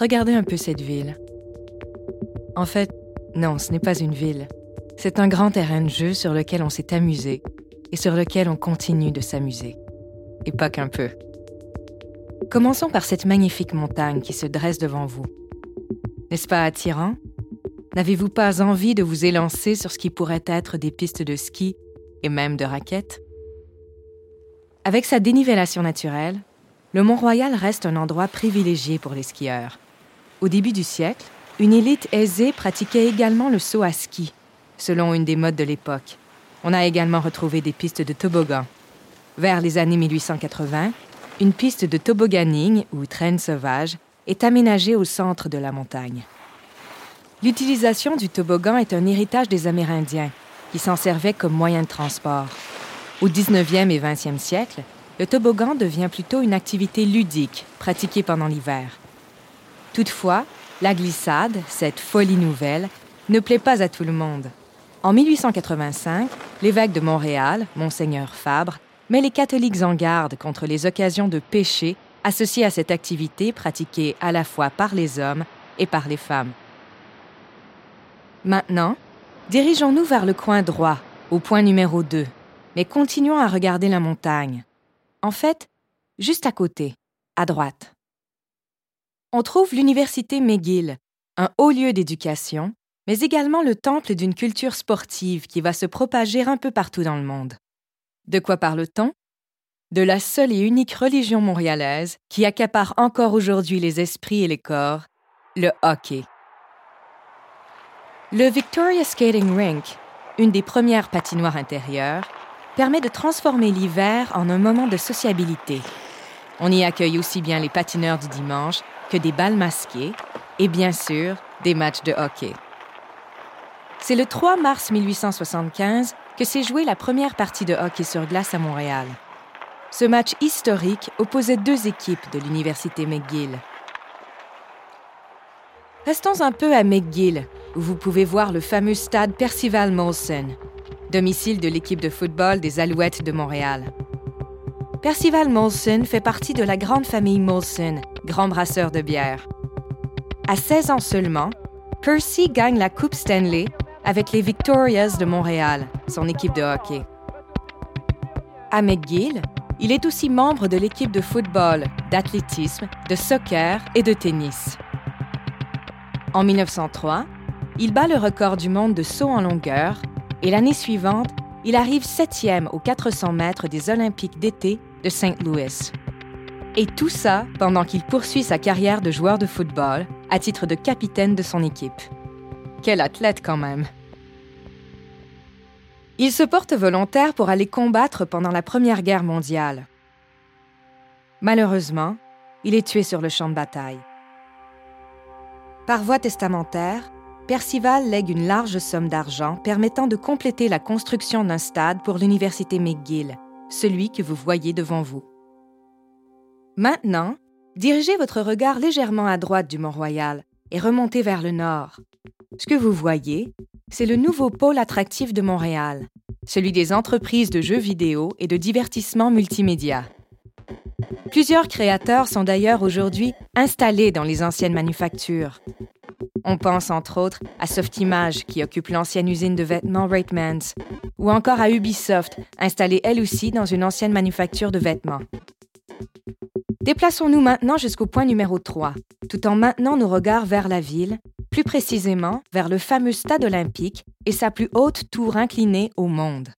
Regardez un peu cette ville. En fait, non, ce n'est pas une ville. C'est un grand terrain de jeu sur lequel on s'est amusé et sur lequel on continue de s'amuser. Et pas qu'un peu. Commençons par cette magnifique montagne qui se dresse devant vous. N'est-ce pas attirant? N'avez-vous pas envie de vous élancer sur ce qui pourrait être des pistes de ski et même de raquettes? Avec sa dénivellation naturelle, le Mont-Royal reste un endroit privilégié pour les skieurs. Au début du siècle, une élite aisée pratiquait également le saut à ski, selon une des modes de l'époque. On a également retrouvé des pistes de toboggan. Vers les années 1880, une piste de tobogganing ou traîne sauvage est aménagée au centre de la montagne. L'utilisation du toboggan est un héritage des Amérindiens, qui s'en servaient comme moyen de transport. Au 19e et 20e siècle, le toboggan devient plutôt une activité ludique pratiquée pendant l'hiver. Toutefois, la glissade, cette folie nouvelle, ne plaît pas à tout le monde. En 1885, l'évêque de Montréal, Monseigneur Fabre, met les catholiques en garde contre les occasions de péché associées à cette activité pratiquée à la fois par les hommes et par les femmes. Maintenant, dirigeons-nous vers le coin droit, au point numéro 2, mais continuons à regarder la montagne. En fait, juste à côté, à droite. On trouve l'université McGill, un haut lieu d'éducation, mais également le temple d'une culture sportive qui va se propager un peu partout dans le monde. De quoi parle-t-on? De la seule et unique religion montréalaise qui accapare encore aujourd'hui les esprits et les corps, le hockey. Le Victoria Skating Rink, une des premières patinoires intérieures, permet de transformer l'hiver en un moment de sociabilité. On y accueille aussi bien les patineurs du dimanche que des balles masquées et bien sûr des matchs de hockey. C'est le 3 mars 1875 que s'est jouée la première partie de hockey sur glace à Montréal. Ce match historique opposait deux équipes de l'Université McGill. Restons un peu à McGill, où vous pouvez voir le fameux stade Percival Molson, domicile de l'équipe de football des Alouettes de Montréal. Percival Molson fait partie de la grande famille Molson, grand brasseur de bière. À 16 ans seulement, Percy gagne la Coupe Stanley avec les Victorias de Montréal, son équipe de hockey. À McGill, il est aussi membre de l'équipe de football, d'athlétisme, de soccer et de tennis. En 1903, il bat le record du monde de saut en longueur et l'année suivante, il arrive septième aux 400 mètres des Olympiques d'été de St. Louis. Et tout ça pendant qu'il poursuit sa carrière de joueur de football à titre de capitaine de son équipe. Quel athlète quand même. Il se porte volontaire pour aller combattre pendant la Première Guerre mondiale. Malheureusement, il est tué sur le champ de bataille. Par voie testamentaire, Percival lègue une large somme d'argent permettant de compléter la construction d'un stade pour l'Université McGill, celui que vous voyez devant vous. Maintenant, dirigez votre regard légèrement à droite du Mont-Royal et remontez vers le nord. Ce que vous voyez, c'est le nouveau pôle attractif de Montréal, celui des entreprises de jeux vidéo et de divertissement multimédia. Plusieurs créateurs sont d'ailleurs aujourd'hui installés dans les anciennes manufactures. On pense entre autres à Softimage, qui occupe l'ancienne usine de vêtements Reitmans, ou encore à Ubisoft, installée elle aussi dans une ancienne manufacture de vêtements. Déplaçons-nous maintenant jusqu'au point numéro 3, tout en maintenant nos regards vers la ville, plus précisément vers le fameux stade olympique et sa plus haute tour inclinée au monde.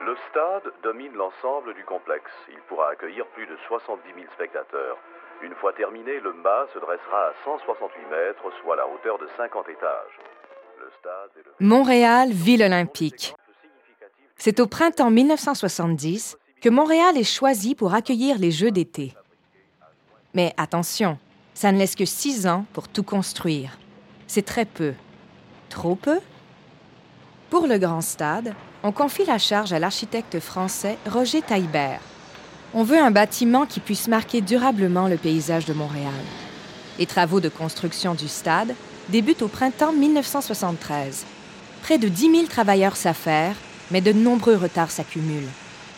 Le stade domine l'ensemble du complexe. Il pourra accueillir plus de 70 000 spectateurs. Une fois terminé, le mât se dressera à 168 mètres, soit la hauteur de 50 étages. Le stade le... Montréal, ville olympique. C'est au printemps 1970 que Montréal est choisi pour accueillir les Jeux d'été. Mais attention, ça ne laisse que six ans pour tout construire. C'est très peu. Trop peu? Pour le grand stade, on confie la charge à l'architecte français Roger Taillebert. On veut un bâtiment qui puisse marquer durablement le paysage de Montréal. Les travaux de construction du stade débutent au printemps 1973. Près de 10 000 travailleurs s'affairent, mais de nombreux retards s'accumulent.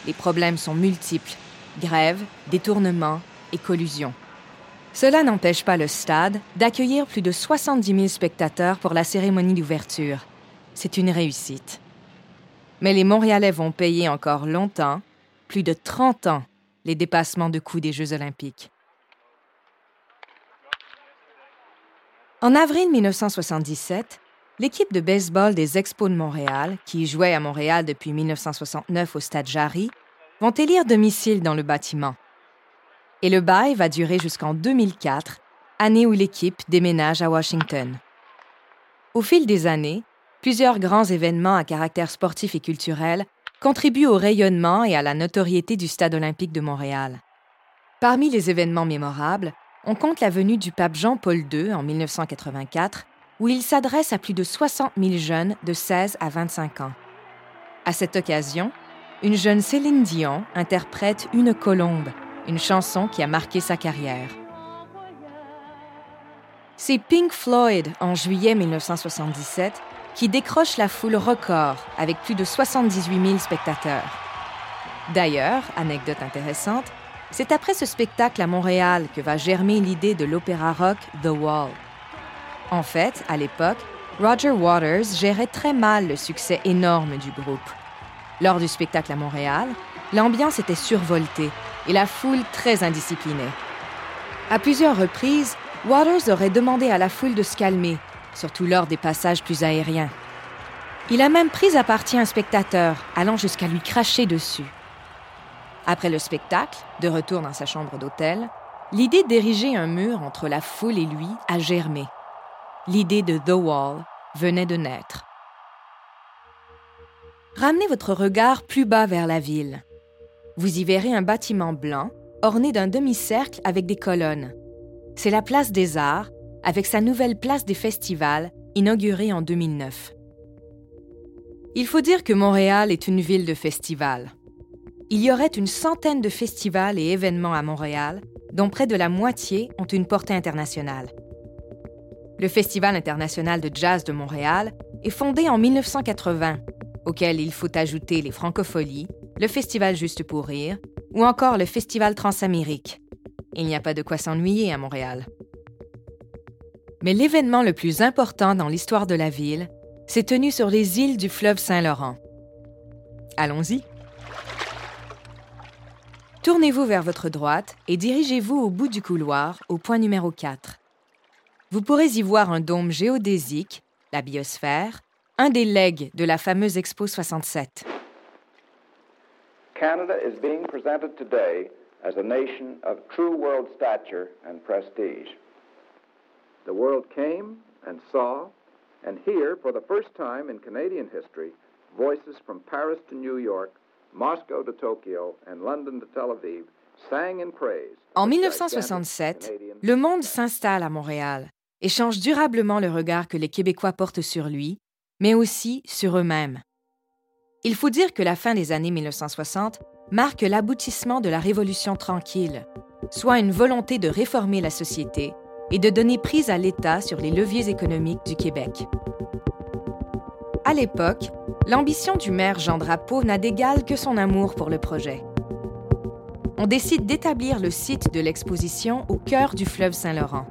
Les problèmes sont multiples grève, détournement et collusion. Cela n'empêche pas le stade d'accueillir plus de 70 000 spectateurs pour la cérémonie d'ouverture. C'est une réussite. Mais les Montréalais vont payer encore longtemps, plus de 30 ans, les dépassements de coûts des Jeux olympiques. En avril 1977, l'équipe de baseball des Expos de Montréal, qui jouait à Montréal depuis 1969 au Stade Jarry, vont élire domicile dans le bâtiment. Et le bail va durer jusqu'en 2004, année où l'équipe déménage à Washington. Au fil des années, plusieurs grands événements à caractère sportif et culturel contribuent au rayonnement et à la notoriété du Stade olympique de Montréal. Parmi les événements mémorables, on compte la venue du pape Jean-Paul II en 1984, où il s'adresse à plus de 60 000 jeunes de 16 à 25 ans. À cette occasion, une jeune Céline Dion interprète Une colombe, une chanson qui a marqué sa carrière. C'est Pink Floyd en juillet 1977 qui décroche la foule record avec plus de 78 000 spectateurs. D'ailleurs, anecdote intéressante, c'est après ce spectacle à Montréal que va germer l'idée de l'opéra rock The Wall. En fait, à l'époque, Roger Waters gérait très mal le succès énorme du groupe. Lors du spectacle à Montréal, l'ambiance était survoltée et la foule très indisciplinée. À plusieurs reprises, Waters aurait demandé à la foule de se calmer surtout lors des passages plus aériens. Il a même pris à partie un spectateur, allant jusqu'à lui cracher dessus. Après le spectacle, de retour dans sa chambre d'hôtel, l'idée d'ériger un mur entre la foule et lui a germé. L'idée de The Wall venait de naître. Ramenez votre regard plus bas vers la ville. Vous y verrez un bâtiment blanc orné d'un demi-cercle avec des colonnes. C'est la place des Arts avec sa nouvelle place des festivals, inaugurée en 2009. Il faut dire que Montréal est une ville de festivals. Il y aurait une centaine de festivals et événements à Montréal, dont près de la moitié ont une portée internationale. Le Festival international de jazz de Montréal est fondé en 1980, auquel il faut ajouter les Francopholies, le Festival Juste pour rire ou encore le Festival Transamérique. Il n'y a pas de quoi s'ennuyer à Montréal. Mais l'événement le plus important dans l'histoire de la ville s'est tenu sur les îles du fleuve Saint-Laurent. Allons-y. Tournez-vous vers votre droite et dirigez-vous au bout du couloir, au point numéro 4. Vous pourrez y voir un dôme géodésique, la biosphère, un des legs de la fameuse Expo 67. Canada is being presented today as a nation of true world stature and prestige. The world came and saw, and here, for the first time in Canadian history, voices from Paris to New York, Moscow to Tokyo, and London to Tel Aviv sang in praise. En 1967, le monde s'installe à Montréal et change durablement le regard que les Québécois portent sur lui, mais aussi sur eux-mêmes. Il faut dire que la fin des années 1960 marque l'aboutissement de la Révolution tranquille, soit une volonté de réformer la société et de donner prise à l'État sur les leviers économiques du Québec. À l'époque, l'ambition du maire Jean Drapeau n'a d'égal que son amour pour le projet. On décide d'établir le site de l'exposition au cœur du fleuve Saint-Laurent.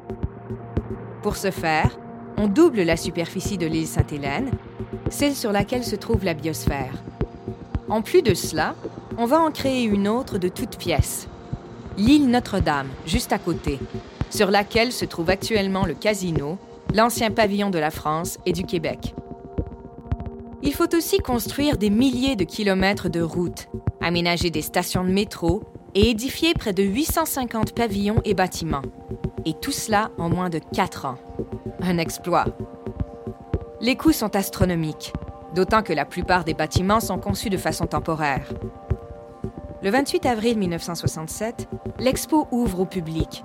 Pour ce faire, on double la superficie de l'île Sainte-Hélène, celle sur laquelle se trouve la biosphère. En plus de cela, on va en créer une autre de toutes pièces, l'île Notre-Dame, juste à côté, sur laquelle se trouve actuellement le casino, l'ancien pavillon de la France et du Québec. Il faut aussi construire des milliers de kilomètres de routes, aménager des stations de métro et édifier près de 850 pavillons et bâtiments. Et tout cela en moins de 4 ans. Un exploit. Les coûts sont astronomiques, d'autant que la plupart des bâtiments sont conçus de façon temporaire. Le 28 avril 1967, l'expo ouvre au public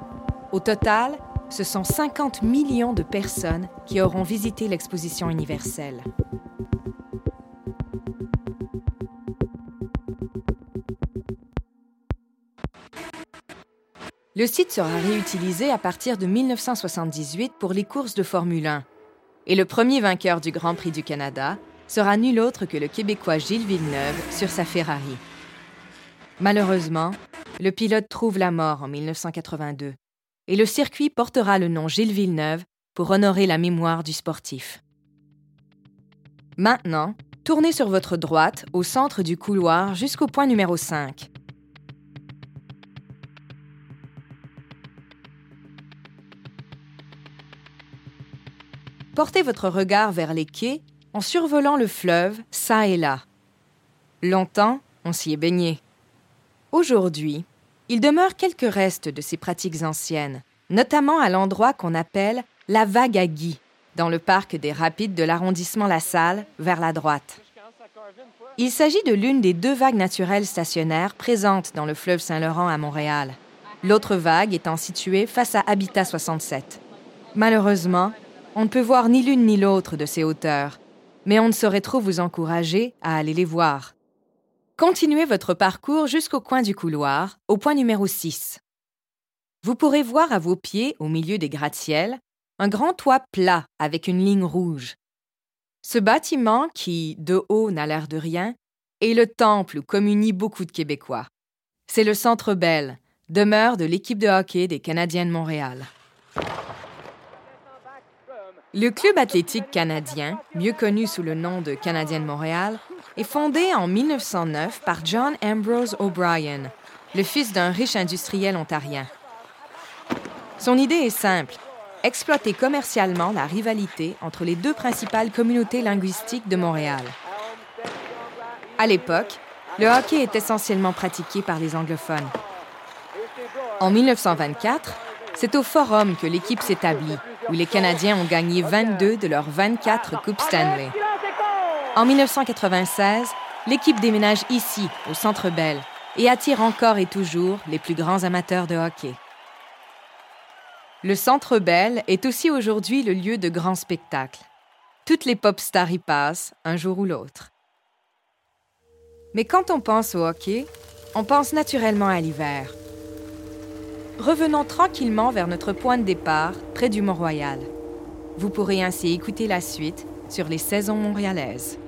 au total, ce sont 50 millions de personnes qui auront visité l'exposition universelle. Le site sera réutilisé à partir de 1978 pour les courses de Formule 1. Et le premier vainqueur du Grand Prix du Canada sera nul autre que le Québécois Gilles Villeneuve sur sa Ferrari. Malheureusement, le pilote trouve la mort en 1982 et le circuit portera le nom Gilles Villeneuve pour honorer la mémoire du sportif. Maintenant, tournez sur votre droite au centre du couloir jusqu'au point numéro 5. Portez votre regard vers les quais en survolant le fleuve, ça et là. Longtemps, on s'y est baigné. Aujourd'hui, il demeure quelques restes de ces pratiques anciennes, notamment à l'endroit qu'on appelle la vague à Guy, dans le parc des rapides de l'arrondissement La Salle, vers la droite. Il s'agit de l'une des deux vagues naturelles stationnaires présentes dans le fleuve Saint-Laurent à Montréal, l'autre vague étant située face à Habitat 67. Malheureusement, on ne peut voir ni l'une ni l'autre de ces hauteurs, mais on ne saurait trop vous encourager à aller les voir. Continuez votre parcours jusqu'au coin du couloir, au point numéro 6. Vous pourrez voir à vos pieds, au milieu des gratte-ciels, un grand toit plat avec une ligne rouge. Ce bâtiment, qui, de haut, n'a l'air de rien, est le temple où communient beaucoup de Québécois. C'est le Centre Bell, demeure de l'équipe de hockey des Canadiens de Montréal. Le Club athlétique canadien, mieux connu sous le nom de Canadien de Montréal, est fondé en 1909 par John Ambrose O'Brien, le fils d'un riche industriel ontarien. Son idée est simple exploiter commercialement la rivalité entre les deux principales communautés linguistiques de Montréal. À l'époque, le hockey est essentiellement pratiqué par les anglophones. En 1924, c'est au Forum que l'équipe s'établit, où les Canadiens ont gagné 22 de leurs 24 Coupes Stanley. En 1996, l'équipe déménage ici, au Centre Bell, et attire encore et toujours les plus grands amateurs de hockey. Le Centre Bell est aussi aujourd'hui le lieu de grands spectacles. Toutes les pop stars y passent, un jour ou l'autre. Mais quand on pense au hockey, on pense naturellement à l'hiver. Revenons tranquillement vers notre point de départ, près du Mont-Royal. Vous pourrez ainsi écouter la suite sur les saisons montréalaises.